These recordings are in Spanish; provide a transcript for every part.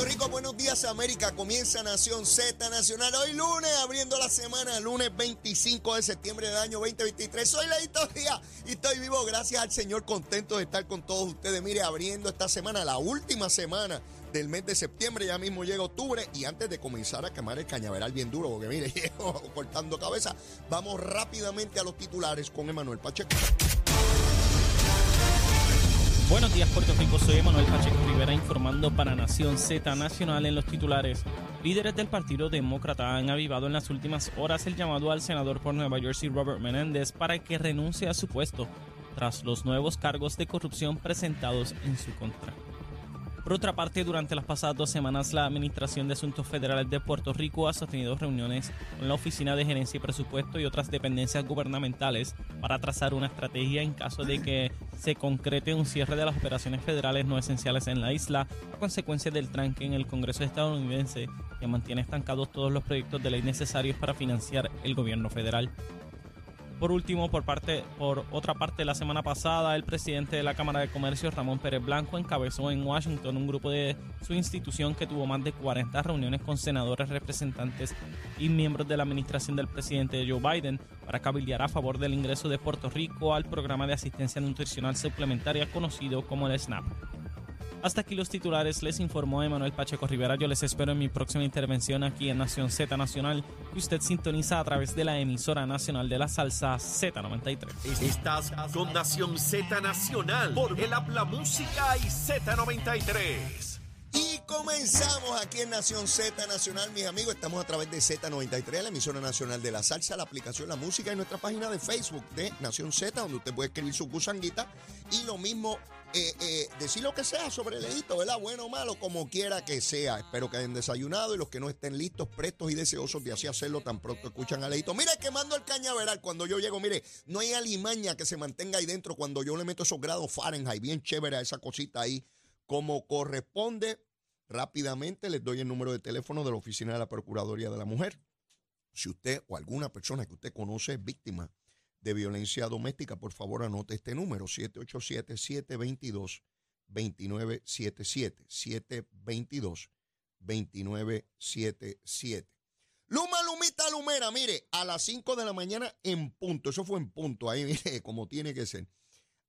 Puerto Rico, buenos días América. Comienza Nación Z Nacional hoy lunes, abriendo la semana, lunes 25 de septiembre del año 2023. Soy Leito Díaz y estoy vivo gracias al Señor, contento de estar con todos ustedes. Mire, abriendo esta semana, la última semana del mes de septiembre, ya mismo llega octubre y antes de comenzar a quemar el cañaveral bien duro, porque mire, cortando cabeza, vamos rápidamente a los titulares con Emanuel Pacheco. Buenos días Puerto Rico, soy Emanuel Pacheco Rivera informando para Nación Z Nacional en los titulares. Líderes del Partido Demócrata han avivado en las últimas horas el llamado al senador por Nueva Jersey Robert Menéndez para que renuncie a su puesto tras los nuevos cargos de corrupción presentados en su contra. Por otra parte, durante las pasadas dos semanas, la Administración de Asuntos Federales de Puerto Rico ha sostenido reuniones con la Oficina de Gerencia y Presupuesto y otras dependencias gubernamentales para trazar una estrategia en caso de que se concrete un cierre de las operaciones federales no esenciales en la isla a consecuencia del tranque en el Congreso estadounidense que mantiene estancados todos los proyectos de ley necesarios para financiar el gobierno federal. Por último, por, parte, por otra parte, la semana pasada, el presidente de la Cámara de Comercio, Ramón Pérez Blanco, encabezó en Washington un grupo de su institución que tuvo más de 40 reuniones con senadores, representantes y miembros de la administración del presidente Joe Biden para cabildear a favor del ingreso de Puerto Rico al programa de asistencia nutricional suplementaria conocido como el SNAP. Hasta aquí los titulares, les informó Emanuel Pacheco Rivera. Yo les espero en mi próxima intervención aquí en Nación Z Nacional, que usted sintoniza a través de la emisora nacional de la salsa Z93. Estás con Nación Z Nacional por el Habla Música y Z93. Y comenzamos aquí en Nación Z Nacional, mis amigos. Estamos a través de Z93, la emisora nacional de la salsa, la aplicación La Música y nuestra página de Facebook de Nación Z, donde usted puede escribir su gusanguita y lo mismo eh, eh, decir lo que sea sobre el edito, ¿verdad? Bueno o malo, como quiera que sea. Espero que hayan desayunado y los que no estén listos, prestos y deseosos de así hacerlo tan pronto escuchan al edito. Mire, quemando el cañaveral cuando yo llego, mire, no hay alimaña que se mantenga ahí dentro cuando yo le meto esos grados Fahrenheit, bien chévere a esa cosita ahí, como corresponde. Rápidamente les doy el número de teléfono de la Oficina de la Procuraduría de la Mujer. Si usted o alguna persona que usted conoce es víctima de violencia doméstica, por favor anote este número, 787-722-2977. 722-2977. Luma, Lumita, Lumera, mire, a las 5 de la mañana en punto, eso fue en punto, ahí mire, como tiene que ser.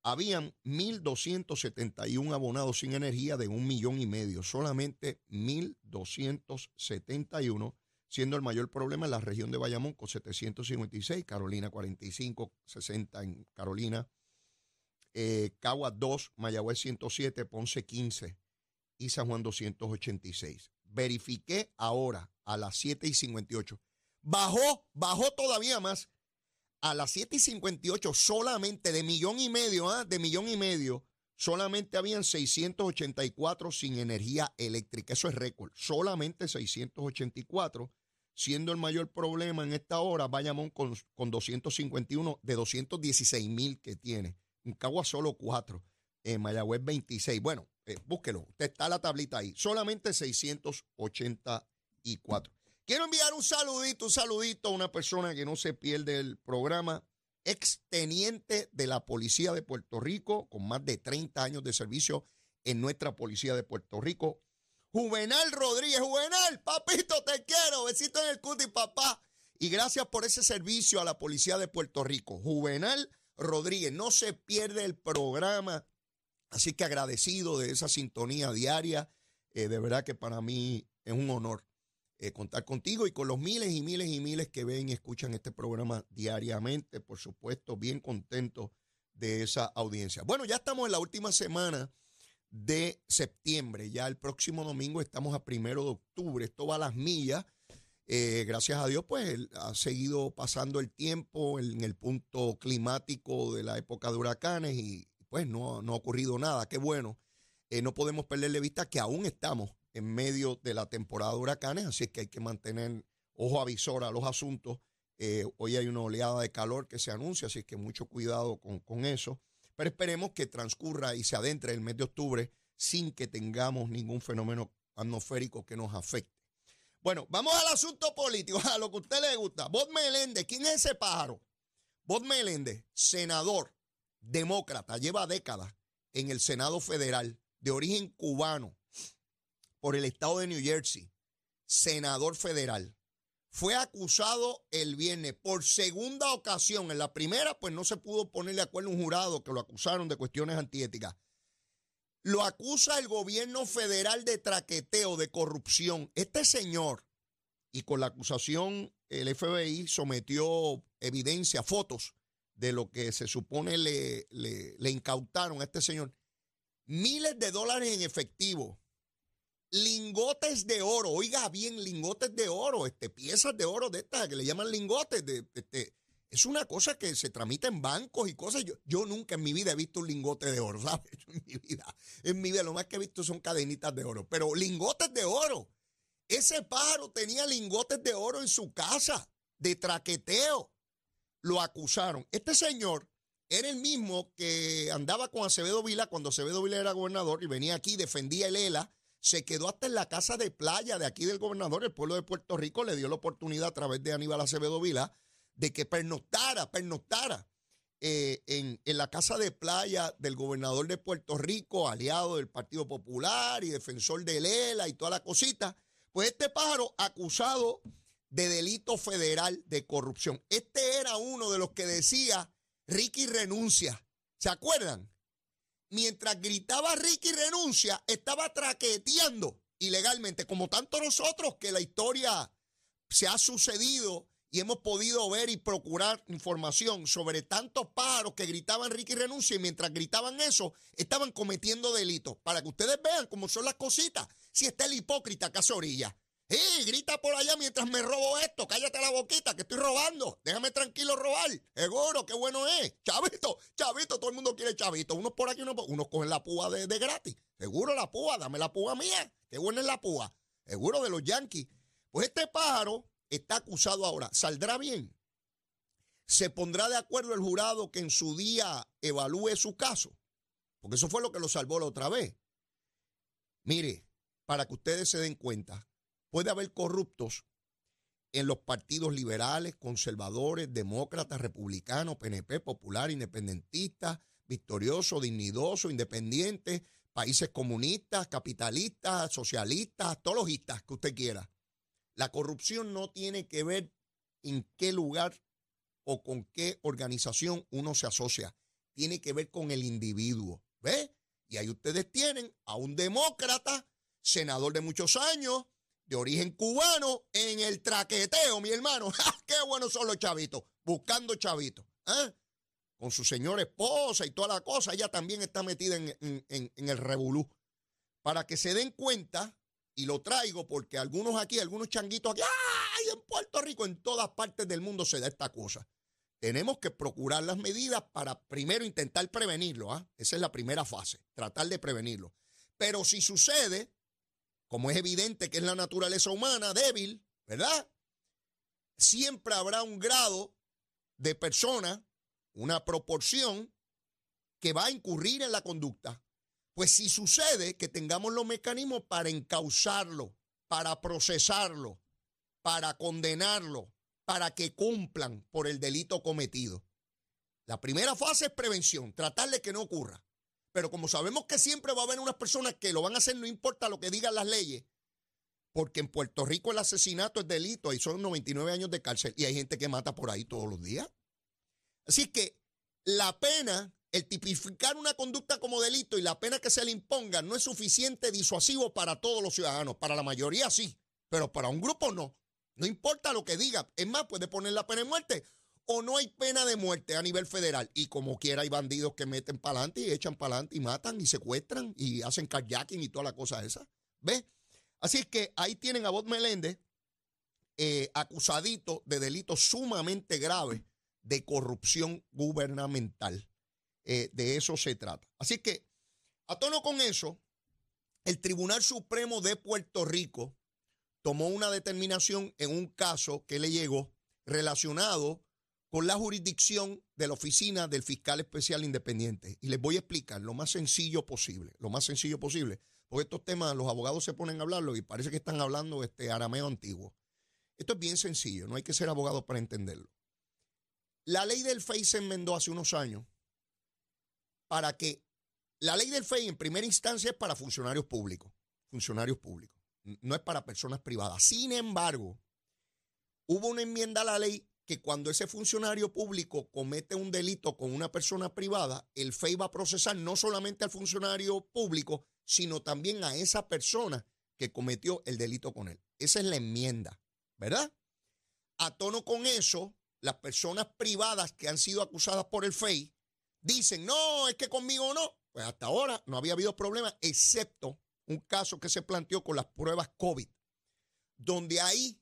Habían 1.271 abonados sin energía de un millón y medio, solamente 1.271 siendo el mayor problema en la región de Bayamón con 756, Carolina 45, 60 en Carolina, eh, Cagua 2, Mayagüez 107, Ponce 15 y San Juan 286. Verifiqué ahora a las 7 y 58. Bajó, bajó todavía más. A las 7 y 58 solamente de millón y medio, ¿ah? de millón y medio, solamente habían 684 sin energía eléctrica. Eso es récord. Solamente 684 siendo el mayor problema en esta hora Bayamón con, con 251 de 216 mil que tiene. En Cagua solo 4, en Mayagüez 26. Bueno, eh, búsquelo, usted está la tablita ahí. Solamente 684. Quiero enviar un saludito, un saludito a una persona que no se pierde el programa, exteniente de la Policía de Puerto Rico, con más de 30 años de servicio en nuestra Policía de Puerto Rico. Juvenal Rodríguez. Juvenal, papito, te quiero. Besito en el cuti, papá. Y gracias por ese servicio a la Policía de Puerto Rico. Juvenal Rodríguez, no se pierde el programa. Así que agradecido de esa sintonía diaria. Eh, de verdad que para mí es un honor eh, contar contigo y con los miles y miles y miles que ven y escuchan este programa diariamente. Por supuesto, bien contento de esa audiencia. Bueno, ya estamos en la última semana de septiembre. Ya el próximo domingo estamos a primero de octubre. Esto va a las millas. Eh, gracias a Dios, pues ha seguido pasando el tiempo en el punto climático de la época de huracanes y pues no, no ha ocurrido nada, qué bueno. Eh, no podemos perderle vista que aún estamos en medio de la temporada de huracanes, así que hay que mantener ojo avisor a los asuntos. Eh, hoy hay una oleada de calor que se anuncia, así que mucho cuidado con, con eso. Pero esperemos que transcurra y se adentre el mes de octubre sin que tengamos ningún fenómeno atmosférico que nos afecte. Bueno, vamos al asunto político, a lo que a usted le gusta. Bob Meléndez, ¿quién es ese pájaro? Bob Meléndez, senador, demócrata, lleva décadas en el Senado Federal, de origen cubano, por el estado de New Jersey, senador federal. Fue acusado el viernes por segunda ocasión. En la primera, pues no se pudo poner de acuerdo un jurado que lo acusaron de cuestiones antiéticas. Lo acusa el gobierno federal de traqueteo, de corrupción. Este señor, y con la acusación, el FBI sometió evidencia, fotos de lo que se supone le, le, incautaron a este señor. Miles de dólares en efectivo, lingotes de oro, oiga bien, lingotes de oro, este, piezas de oro de estas que le llaman lingotes, de, este, es una cosa que se tramita en bancos y cosas. Yo, yo nunca en mi vida he visto un lingote de oro, ¿sabes? En mi vida, en mi vida lo más que he visto son cadenitas de oro, pero lingotes de oro. Ese pájaro tenía lingotes de oro en su casa, de traqueteo. Lo acusaron. Este señor era el mismo que andaba con Acevedo Vila cuando Acevedo Vila era gobernador y venía aquí, defendía el ELA. Se quedó hasta en la casa de playa de aquí del gobernador. El pueblo de Puerto Rico le dio la oportunidad a través de Aníbal Acevedo Vila de que pernoctara, pernoctara eh, en, en, la casa de playa del gobernador de Puerto Rico, aliado del Partido Popular y defensor de Lela y toda la cosita. Pues este pájaro acusado de delito federal de corrupción. Este era uno de los que decía, Ricky renuncia. ¿Se acuerdan? Mientras gritaba Ricky renuncia, estaba traqueteando ilegalmente, como tanto nosotros que la historia se ha sucedido y hemos podido ver y procurar información sobre tantos pájaros que gritaban Ricky renuncia y mientras gritaban eso estaban cometiendo delitos. Para que ustedes vean cómo son las cositas. Si está el hipócrita hace orilla. ¡Eh! Grita por allá mientras me robo esto. Cállate la boquita que estoy robando. Déjame tranquilo robar. Seguro, qué bueno es. Chavito, chavito, todo el mundo quiere chavito. Unos por aquí, unos por Unos cogen la púa de, de gratis. Seguro la púa, dame la púa mía. Qué buena es la púa. Seguro de los yankees. Pues este pájaro está acusado ahora. ¿Saldrá bien? ¿Se pondrá de acuerdo el jurado que en su día evalúe su caso? Porque eso fue lo que lo salvó la otra vez. Mire, para que ustedes se den cuenta, puede haber corruptos en los partidos liberales, conservadores, demócratas, republicanos, PNP, popular, independentista, victorioso, dignidoso, independiente, países comunistas, capitalistas, socialistas, gistas que usted quiera. La corrupción no tiene que ver en qué lugar o con qué organización uno se asocia. Tiene que ver con el individuo. ¿Ve? Y ahí ustedes tienen a un demócrata, senador de muchos años, de origen cubano, en el traqueteo, mi hermano. ¡Qué buenos son los chavitos! Buscando chavitos. ¿eh? Con su señora esposa y toda la cosa. Ella también está metida en, en el revolú. Para que se den cuenta y lo traigo porque algunos aquí, algunos changuitos aquí, ¡ay! En Puerto Rico, en todas partes del mundo se da esta cosa. Tenemos que procurar las medidas para primero intentar prevenirlo. ¿ah? Esa es la primera fase, tratar de prevenirlo. Pero si sucede, como es evidente que es la naturaleza humana débil, ¿verdad? Siempre habrá un grado de persona, una proporción que va a incurrir en la conducta. Pues si sucede que tengamos los mecanismos para encauzarlo, para procesarlo, para condenarlo, para que cumplan por el delito cometido. La primera fase es prevención, tratar de que no ocurra. Pero como sabemos que siempre va a haber unas personas que lo van a hacer, no importa lo que digan las leyes, porque en Puerto Rico el asesinato es delito y son 99 años de cárcel y hay gente que mata por ahí todos los días. Así que la pena el tipificar una conducta como delito y la pena que se le imponga no es suficiente disuasivo para todos los ciudadanos. Para la mayoría sí, pero para un grupo no. No importa lo que diga. Es más, puede poner la pena de muerte o no hay pena de muerte a nivel federal. Y como quiera hay bandidos que meten para adelante y echan para adelante y matan y secuestran y hacen kayaking y toda la cosa esa. ¿Ves? Así es que ahí tienen a Bob Meléndez eh, acusadito de delitos sumamente graves de corrupción gubernamental. eh, de eso se trata. Así que, a tono con eso, el Tribunal Supremo de Puerto Rico tomó una determinación en un caso que le llegó relacionado con la jurisdicción de la oficina del fiscal especial independiente. Y les voy a explicar lo más sencillo posible, lo más sencillo posible, porque estos temas los abogados se ponen a hablarlo y parece que están hablando este arameo antiguo. Esto es bien sencillo, no hay que ser abogado para entenderlo. La ley del FEI se enmendó hace unos años para que la ley del FEI en primera instancia es para funcionarios públicos, funcionarios públicos, no es para personas privadas. Sin embargo, hubo una enmienda a la ley que cuando ese funcionario público comete un delito con una persona privada, el FEI va a procesar no solamente al funcionario público, sino también a esa persona que cometió el delito con él. Esa es la enmienda, ¿verdad? A tono con eso, las personas privadas que han sido acusadas por el FEI dicen, no, es que conmigo no. Pues hasta ahora no había habido problema, excepto un caso que se planteó con las pruebas COVID, donde ahí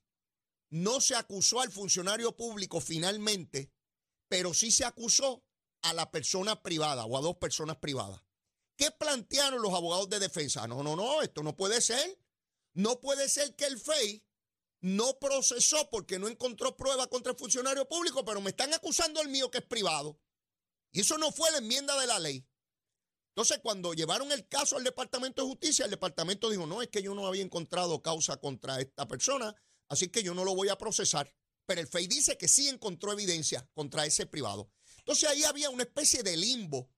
no se acusó al funcionario público finalmente, pero sí se acusó a la persona privada o a dos personas privadas. ¿Qué plantearon los abogados de defensa? No, no, no, esto no puede ser. No puede ser que el FEI no procesó porque no encontró prueba contra el funcionario público, pero me están acusando el mío que es privado. Y eso no fue la enmienda de la ley. Entonces, cuando llevaron el caso al Departamento de Justicia, el departamento dijo, no, es que yo no había encontrado causa contra esta persona, así que yo no lo voy a procesar. Pero el FEI dice que sí encontró evidencia contra ese privado. Entonces ahí había una especie de limbo.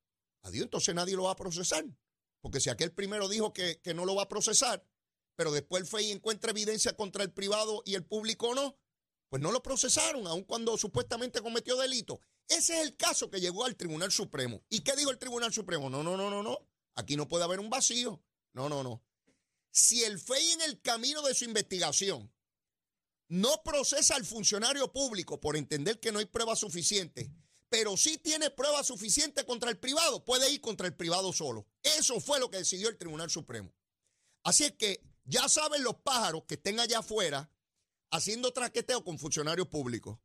Adiós, entonces nadie lo va a procesar. Porque si aquel primero dijo que, que no lo va a procesar, pero después el FEI encuentra evidencia contra el privado y el público no, pues no lo procesaron, aun cuando supuestamente cometió delito. Ese es el caso que llegó al Tribunal Supremo. ¿Y qué dijo el Tribunal Supremo? No, no, no, no, no. Aquí no puede haber un vacío. No, no, no. Si el FEI en el camino de su investigación no procesa al funcionario público por entender que no hay pruebas suficientes, pero sí tiene pruebas suficientes contra el privado, puede ir contra el privado solo. Eso fue lo que decidió el Tribunal Supremo. Así es que ya saben los pájaros que estén allá afuera haciendo traqueteo con funcionarios públicos.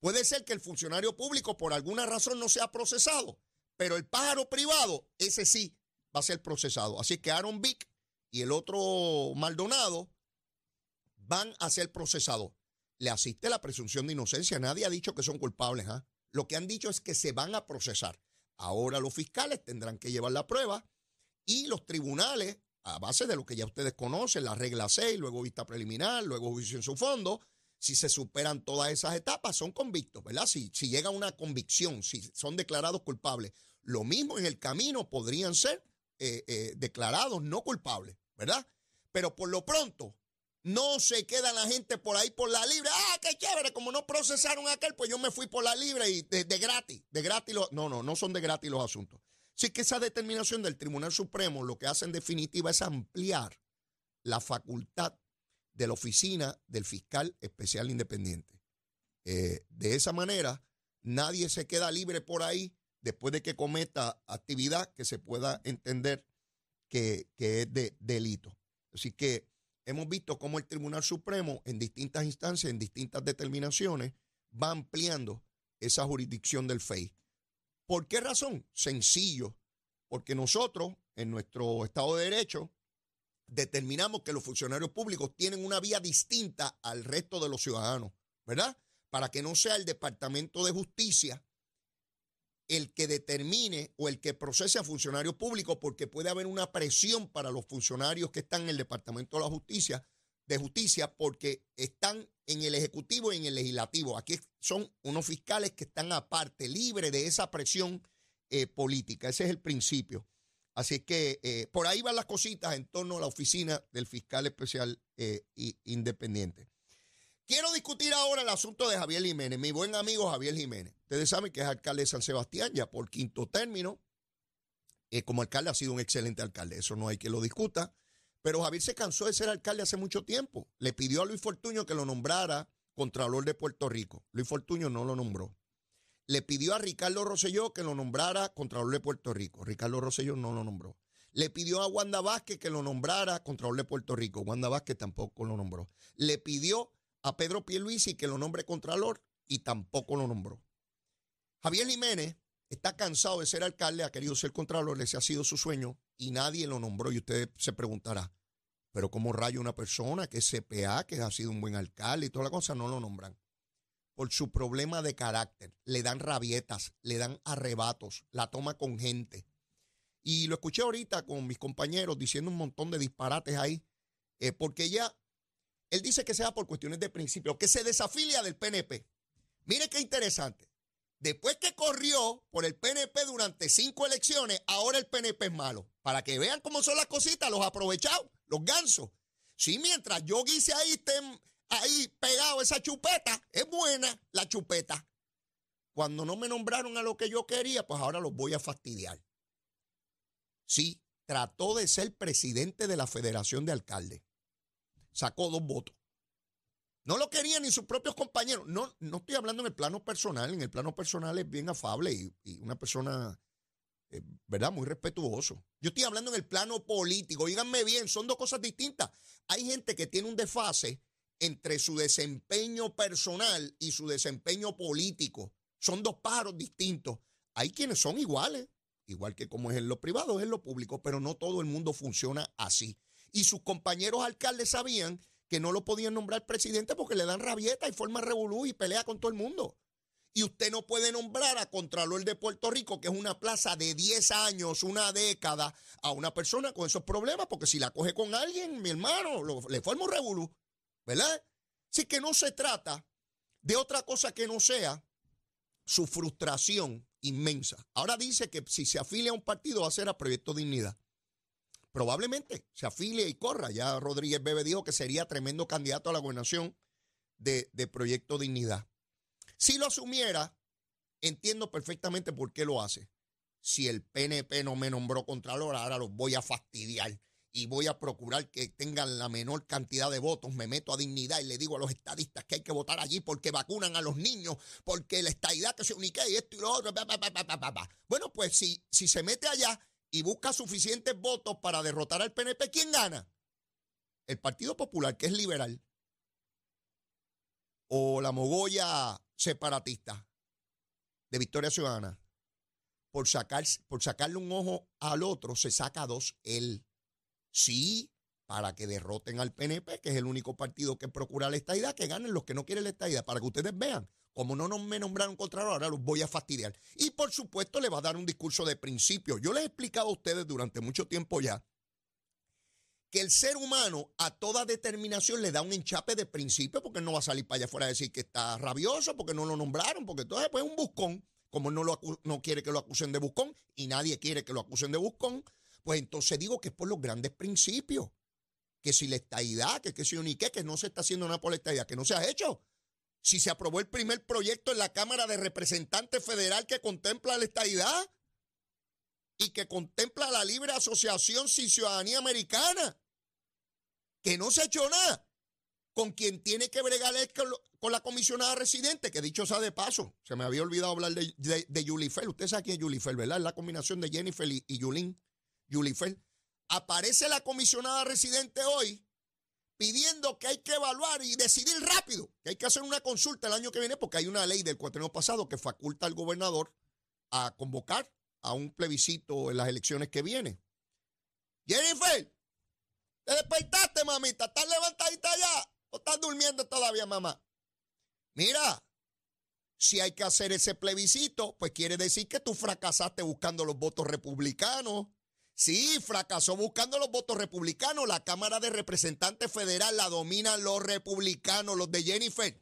Puede ser que el funcionario público por alguna razón no sea procesado, pero el pájaro privado, ese sí va a ser procesado. Así que Aaron Vick y el otro Maldonado van a ser procesados. Le asiste la presunción de inocencia. Nadie ha dicho que son culpables. ¿ah? Lo que han dicho es que se van a procesar. Ahora los fiscales tendrán que llevar la prueba y los tribunales, a base de lo que ya ustedes conocen, la regla 6, luego vista preliminar, luego juicio en su fondo, si se superan todas esas etapas, son convictos, ¿verdad? Si, llega una convicción, si son declarados culpables. Lo mismo en el camino podrían ser eh, eh, declarados no culpables, ¿verdad? Pero por lo pronto, no se queda la gente por ahí por la libre. Ah, qué chévere, como no procesaron aquel, pues yo me fui por la libre y de, gratis, de gratis. no, no, no son de gratis los asuntos. Así que esa determinación del Tribunal Supremo lo que hace en definitiva es ampliar la facultad de la oficina del fiscal especial independiente. Eh, de esa manera, nadie se queda libre por ahí después de que cometa actividad que se pueda entender que, es de delito. Así que hemos visto cómo el Tribunal Supremo en distintas instancias, en distintas determinaciones, va ampliando esa jurisdicción del FEI. ¿Por qué razón? Sencillo, porque nosotros, en nuestro Estado de Derecho, determinamos que los funcionarios públicos tienen una vía distinta al resto de los ciudadanos, ¿verdad? Para que no sea el Departamento de Justicia el que determine o el que procese a funcionarios públicos, porque puede haber una presión para los funcionarios que están en el Departamento de la Justicia, de Justicia, porque están en el Ejecutivo y en el Legislativo. Aquí son unos fiscales que están aparte, libres de esa presión eh, política. Ese es el principio. Así que eh, por ahí van las cositas en torno a la oficina del fiscal especial eh, independiente. Quiero discutir ahora el asunto de Javier Jiménez, mi buen amigo Javier Jiménez. Ustedes saben que es alcalde de San Sebastián ya por quinto término. Eh, como alcalde ha sido un excelente alcalde, eso no hay que lo discuta. Pero Javier se cansó de ser alcalde hace mucho tiempo. Le pidió a Luis Fortuño que lo nombrara Contralor de Puerto Rico. Luis Fortuño no lo nombró le pidió a Ricardo Rosselló que lo nombrara Contralor de Puerto Rico. Ricardo Rosselló no lo nombró. Le pidió a Wanda Vázquez que lo nombrara Contralor de Puerto Rico. Wanda Vázquez tampoco lo nombró. Le pidió a Pedro Pierluisi que lo nombre Contralor y tampoco lo nombró. Javier Jiménez está cansado de ser alcalde, ha querido ser contralor, ese ha sido su sueño y nadie lo nombró. Y usted se preguntará, pero ¿cómo rayo una persona que es CPA, que ha sido un buen alcalde y toda la cosa, no lo nombran? Por su problema de carácter. Le dan rabietas, le dan arrebatos, la toma con gente. Y lo escuché ahorita con mis compañeros diciendo un montón de disparates ahí, eh, porque ya, él dice que sea por cuestiones de principio, que se desafilia del PNP. Mire qué interesante. Después que corrió por el PNP durante cinco elecciones, ahora el PNP es malo. Para que vean cómo son las cositas, los aprovechados, los gansos. Sí, mientras yo guise ahí, estén ahí pegado esa chupeta, es buena la chupeta. Cuando no me nombraron a lo que yo quería, pues ahora los voy a fastidiar. Sí, trató de ser presidente de la Federación de Alcaldes. Sacó dos votos. No lo querían ni sus propios compañeros. No, no estoy hablando en el plano personal. En el plano personal es bien afable y, una persona, eh, ¿verdad? Muy respetuoso. Yo estoy hablando en el plano político. Díganme bien, son dos cosas distintas. Hay gente que tiene un desfase entre su desempeño personal y su desempeño político. Son dos pájaros distintos. Hay quienes son iguales, igual que como es en lo privado, es en lo público, pero no todo el mundo funciona así. Y sus compañeros alcaldes sabían que no lo podían nombrar presidente porque le dan rabieta y forma revolú y pelea con todo el mundo. Y usted no puede nombrar a Contralor de Puerto Rico, que es una plaza de 10 años, una década, a una persona con esos problemas, porque si la coge con alguien, mi hermano, le forma un revolú, ¿verdad? Así que no se trata de otra cosa que no sea su frustración inmensa. Ahora dice que si se afilia a un partido va a ser a Proyecto Dignidad probablemente se afilie y corra. Ya Rodríguez Bebe dijo que sería tremendo candidato a la gobernación de, Proyecto Dignidad. Si lo asumiera, entiendo perfectamente por qué lo hace. Si el PNP no me nombró Contralor, ahora los voy a fastidiar y voy a procurar que tengan la menor cantidad de votos. Me meto a dignidad y le digo a los estadistas que hay que votar allí porque vacunan a los niños, porque la estadidad que se unique y esto y lo otro. bueno, pues si, si se mete allá, y busca suficientes votos para derrotar al PNP, ¿quién gana? El Partido Popular, que es liberal, o la mogolla separatista de Victoria Ciudadana. Por, sacar, por sacarle un ojo al otro, se saca dos él. Sí, para que derroten al PNP, que es el único partido que procura la estadidad, que ganen los que no quieren la estadidad, para que ustedes vean como no me nombraron Contralor, ahora los voy a fastidiar. Y por supuesto le va a dar un discurso de principio. Yo les he explicado a ustedes durante mucho tiempo ya que el ser humano a toda determinación le da un enchape de principio porque no va a salir para allá afuera a decir que está rabioso, porque no lo nombraron, porque entonces pues es un buscón. Como no, lo no quiere que lo acusen de buscón y nadie quiere que lo acusen de buscón, pues entonces digo que es por los grandes principios. Que si la estadidad, que, que si ni qué, que no se está haciendo nada por la que no se ha hecho si se aprobó el primer proyecto en la Cámara de Representantes Federal que contempla la estadidad y que contempla la libre asociación sin ciudadanía americana, que no se ha hecho nada, con quien tiene que bregar con, la comisionada residente, que dicho sea de paso, se me había olvidado hablar de, de, de Usted sabe quién es Yulifer, ¿verdad? Es la combinación de Jennifer y, y Yulín. Yulifer. Aparece la comisionada residente hoy pidiendo que hay que evaluar y decidir rápido, que hay que hacer una consulta el año que viene, porque hay una ley del cuatrienio pasado que faculta al gobernador a convocar a un plebiscito en las elecciones que vienen. Jennifer, ¿te despertaste, mamita? ¿Estás levantadita ya? ¿O estás durmiendo todavía, mamá? Mira, si hay que hacer ese plebiscito, pues quiere decir que tú fracasaste buscando los votos republicanos Sí, fracasó buscando los votos republicanos. La Cámara de Representantes Federal la dominan los republicanos, los de Jennifer.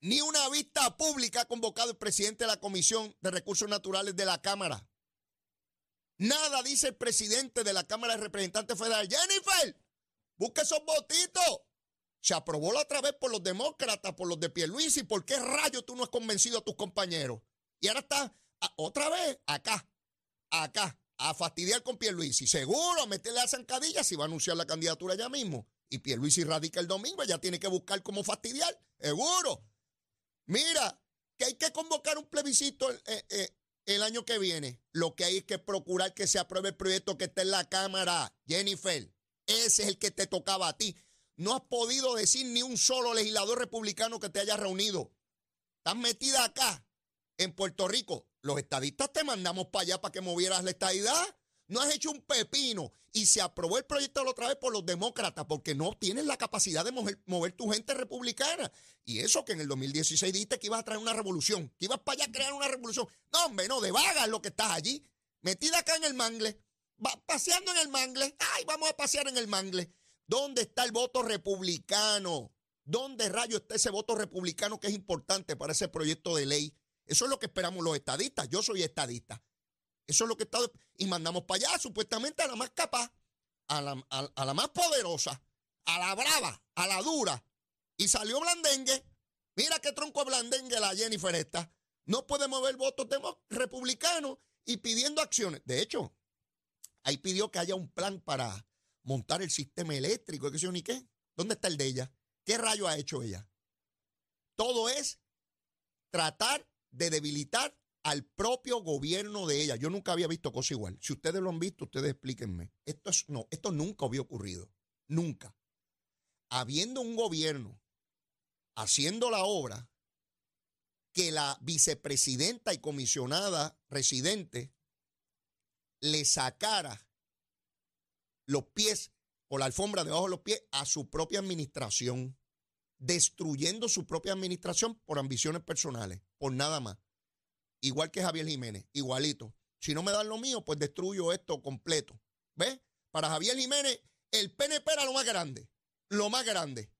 Ni una vista pública ha convocado el presidente de la Comisión de Recursos Naturales de la Cámara. Nada dice el presidente de la Cámara de Representantes Federal. Jennifer, busque esos votitos. Se aprobó la otra vez por los demócratas, por los de Pierluisi. ¿Por qué rayo tú no has convencido a tus compañeros? Y ahora está otra vez acá, acá a fastidiar con Pierluisi. Seguro a meterle a zancadilla si va a anunciar la candidatura ya mismo. Y Pierluisi radica el domingo, ya tiene que buscar cómo fastidiar. Seguro. Mira, que hay que convocar un plebiscito eh, eh, el año que viene. Lo que hay es que procurar que se apruebe el proyecto que está en la Cámara. Jennifer, ese es el que te tocaba a ti. No has podido decir ni un solo legislador republicano que te haya reunido. Estás metida acá, en Puerto Rico, Los estadistas te mandamos para allá para que movieras la estadidad. No has hecho un pepino. Y se aprobó el proyecto la otra vez por los demócratas porque no tienes la capacidad de mover, tu gente republicana. Y eso que en el 2016 dijiste que ibas a traer una revolución, que ibas para allá a crear una revolución. No, hombre, no, de vagas lo que estás allí. Metida acá en el mangle, va paseando en el mangle. Ay, vamos a pasear en el mangle. ¿Dónde está el voto republicano? ¿Dónde rayo está ese voto republicano que es importante para ese proyecto de ley? Eso es lo que esperamos los estadistas. Yo soy estadista. Eso es lo que está. Y mandamos para allá, supuestamente, a la más capaz, a la, a, la más poderosa, a la brava, a la dura. Y salió Blandengue. Mira qué tronco Blandengue la Jennifer está. No puede mover votos republicanos y pidiendo acciones. De hecho, ahí pidió que haya un plan para montar el sistema eléctrico, qué ni qué. ¿Dónde está el de ella? ¿Qué rayo ha hecho ella? Todo es tratar de debilitar al propio gobierno de ella. Yo nunca había visto cosa igual. Si ustedes lo han visto, ustedes explíquenme. Esto es no, esto nunca había ocurrido. Nunca. Habiendo un gobierno haciendo la obra que la vicepresidenta y comisionada residente le sacara los pies o la alfombra debajo de los pies a su propia administración, destruyendo su propia administración por ambiciones personales, por nada más. Igual que Javier Jiménez, igualito. Si no me dan lo mío, pues destruyo esto completo. ¿Ves? Para Javier Jiménez, el PNP era lo más grande, lo más grande.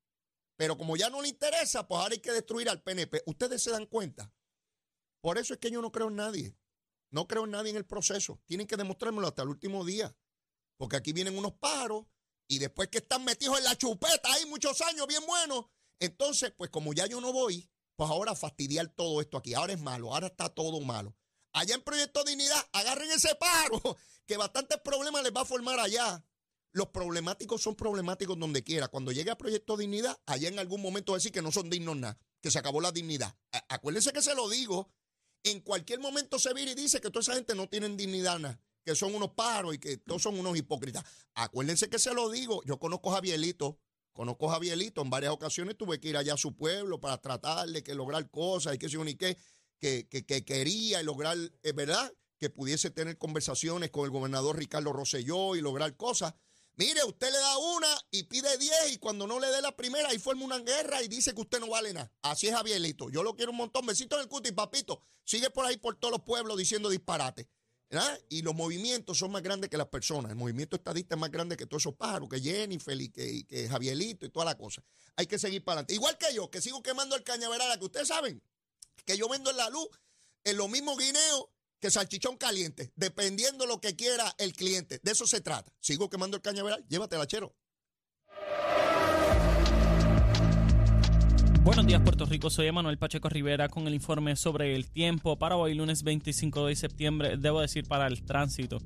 Pero como ya no le interesa, pues ahora hay que destruir al PNP. Ustedes se dan cuenta. Por eso es que yo no creo en nadie. No creo en nadie en el proceso. Tienen que demostrármelo hasta el último día. Porque aquí vienen unos paros y después que están metidos en la chupeta hay muchos años bien buenos, entonces, pues como ya yo no voy, pues ahora fastidiar todo esto aquí. Ahora es malo, ahora está todo malo. Allá en Proyecto Dignidad, agarren ese paro, que bastantes problemas les va a formar allá. Los problemáticos son problemáticos donde quiera. Cuando llegue a Proyecto Dignidad, allá en algún momento decir que no son dignos nada, que se acabó la dignidad. Acuérdense que se lo digo. En cualquier momento se vira y dice que toda esa gente no tiene dignidad nada que son unos paros y que todos son unos hipócritas. Acuérdense que se lo digo, yo conozco a conozco a Javierito, en varias ocasiones tuve que ir allá a su pueblo para tratarle que lograr cosas y que se que, que, que, quería y lograr, es verdad, que pudiese tener conversaciones con el gobernador Ricardo Rosselló y lograr cosas. Mire, usted le da una y pide diez y cuando no le dé la primera, ahí forma una guerra y dice que usted no vale nada. Así es Javierito. Yo lo quiero un montón. Besito en el cuti, papito. Sigue por ahí por todos los pueblos diciendo disparate. Y los movimientos son más grandes que las personas. El movimiento estadista es más grande que todos esos pájaros, que Jennifer y que, Javierito y toda la cosa. Hay que seguir para adelante. Igual que yo, que sigo quemando el cañaveral, que ustedes saben que yo vendo en la luz en lo mismo guineo que salchichón caliente, dependiendo lo que quiera el cliente. De eso se trata. Sigo quemando el cañaveral, llévatela, chero. Buenos días Puerto Rico, soy Emanuel Pacheco Rivera con el informe sobre el tiempo para hoy lunes 25 de septiembre, debo decir para el tránsito.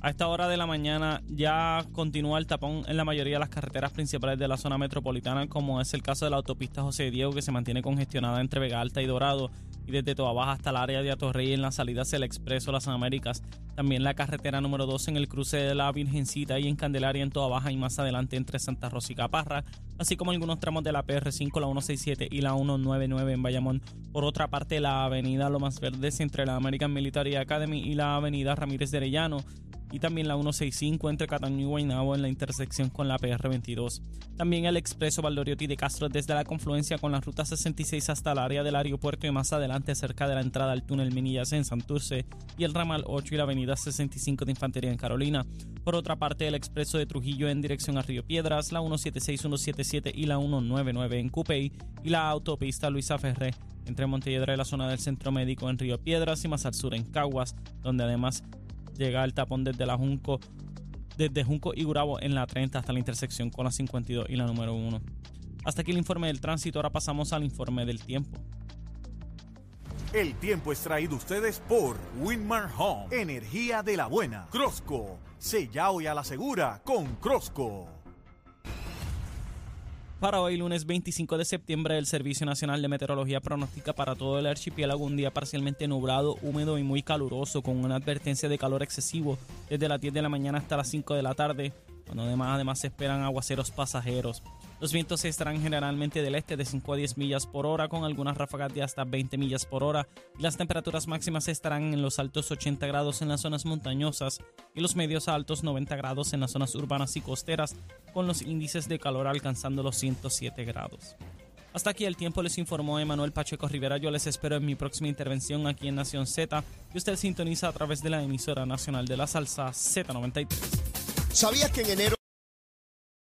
A esta hora de la mañana ya continúa el tapón en la mayoría de las carreteras principales de la zona metropolitana, como es el caso de la autopista José Diego, que se mantiene congestionada entre Vega Alta y Dorado, y desde Toa Baja hasta el área de Atorrey en la salida hacia el Expreso Las Américas. También la carretera número 2 en el cruce de la Virgencita y en Candelaria en Toa Baja y más adelante entre Santa Rosa y Caparra, así como algunos tramos de la PR5, la 167 y la 199 en Bayamón. Por otra parte, la avenida Lomas Verdes entre la American Military Academy y la avenida Ramírez de Arellano y también la 165 entre Cataño y Guaynabo en la intersección con la PR22. También el expreso Valdoriotti de Castro desde la confluencia con la ruta 66 hasta el área del aeropuerto y más adelante cerca de la entrada al túnel Minillas en Santurce y el ramal 8 y la avenida 65 de Infantería en Carolina. Por otra parte, el expreso de Trujillo en dirección a Río Piedras, la 176, 177 y la 199 en Cupey y la autopista Luisa Ferré entre Montelledra y la zona del Centro Médico en Río Piedras y más al sur en Caguas, donde además llega el tapón desde la Junco, desde Junco y Gurabo en la 30 hasta la intersección con la 52 y la número 1. Hasta aquí el informe del tránsito, ahora pasamos al informe del tiempo. El tiempo es traído ustedes por Winmar Home, energía de la buena. Crosco, sella hoy a la segura con Crosco. Para hoy, lunes 25 de septiembre, el Servicio Nacional de Meteorología pronostica para todo el archipiélago un día parcialmente nublado, húmedo y muy caluroso, con una advertencia de calor excesivo desde las 10 de la mañana hasta las 5 de la tarde. cuando además, además se esperan aguaceros pasajeros. Los vientos estarán generalmente del este de 5 a 10 millas por hora, con algunas ráfagas de hasta 20 millas por hora, y las temperaturas máximas estarán en los altos 80 grados en las zonas montañosas y los medios a altos 90 grados en las zonas urbanas y costeras, con los índices de calor alcanzando los 107 grados. Hasta aquí el tiempo les informó Emanuel Pacheco Rivera. Yo les espero en mi próxima intervención aquí en Nación Z, que usted sintoniza a través de la emisora nacional de la salsa Z93. ¿Sabías que en enero